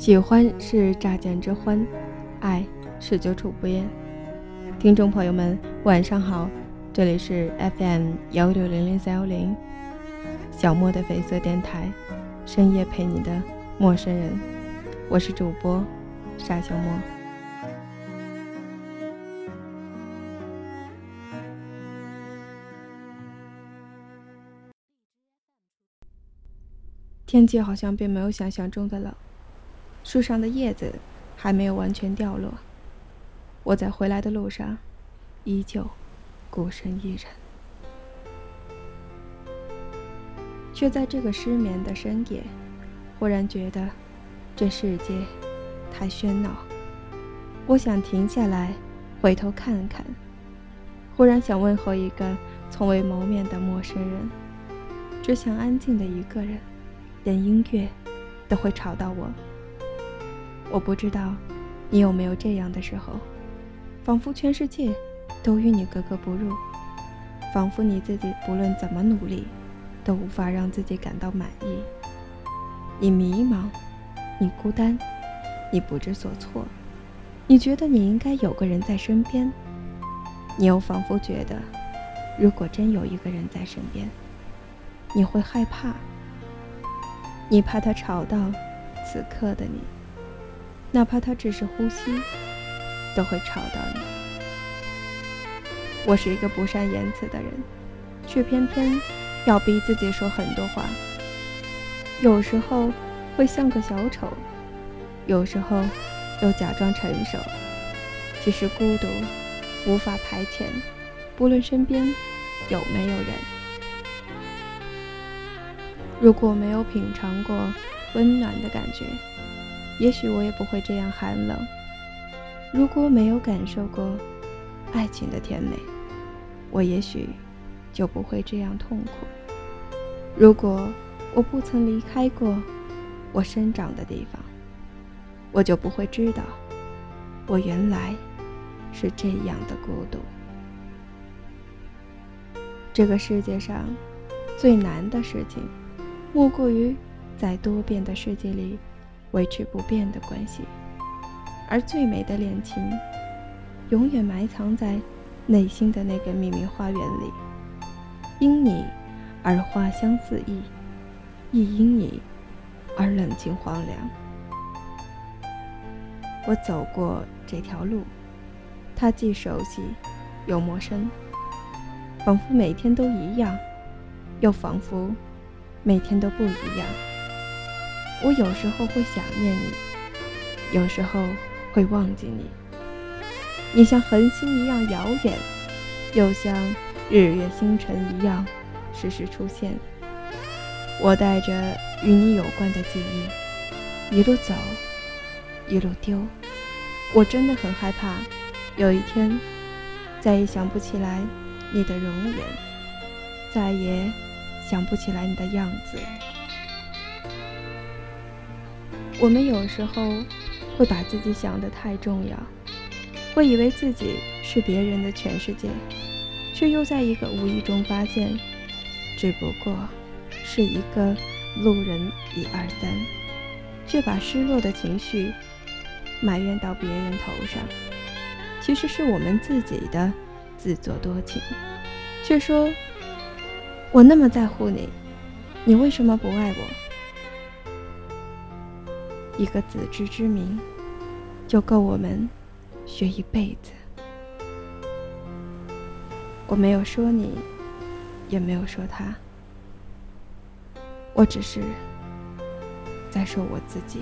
喜欢是乍见之欢，爱是久处不厌。听众朋友们，晚上好，这里是 FM 幺六零零三幺零，小莫的绯色电台，深夜陪你的陌生人，我是主播沙小莫。天气好像并没有想象中的冷。树上的叶子还没有完全掉落，我在回来的路上，依旧孤身一人，却在这个失眠的深夜，忽然觉得这世界太喧闹，我想停下来，回头看看，忽然想问候一个从未谋面的陌生人，只想安静的一个人，连音乐都会吵到我。我不知道，你有没有这样的时候，仿佛全世界都与你格格不入，仿佛你自己不论怎么努力，都无法让自己感到满意。你迷茫，你孤单，你不知所措，你觉得你应该有个人在身边，你又仿佛觉得，如果真有一个人在身边，你会害怕，你怕他吵到此刻的你。哪怕他只是呼吸，都会吵到你。我是一个不善言辞的人，却偏偏要逼自己说很多话。有时候会像个小丑，有时候又假装成熟。其实孤独无法排遣，不论身边有没有人。如果没有品尝过温暖的感觉。也许我也不会这样寒冷。如果没有感受过爱情的甜美，我也许就不会这样痛苦。如果我不曾离开过我生长的地方，我就不会知道我原来是这样的孤独。这个世界上最难的事情，莫过于在多变的世界里。维持不变的关系，而最美的恋情，永远埋藏在内心的那个秘密花园里。因你而花香四溢，亦因你而冷清荒凉。我走过这条路，它既熟悉又陌生，仿佛每天都一样，又仿佛每天都不一样。我有时候会想念你，有时候会忘记你。你像恒星一样遥远，又像日月星辰一样时时出现。我带着与你有关的记忆，一路走，一路丢。我真的很害怕，有一天再也想不起来你的容颜，再也想不起来你的样子。我们有时候会把自己想得太重要，会以为自己是别人的全世界，却又在一个无意中发现，只不过是一个路人一二三，却把失落的情绪埋怨到别人头上。其实是我们自己的自作多情，却说我那么在乎你，你为什么不爱我？一个自知之明，就够我们学一辈子。我没有说你，也没有说他，我只是在说我自己。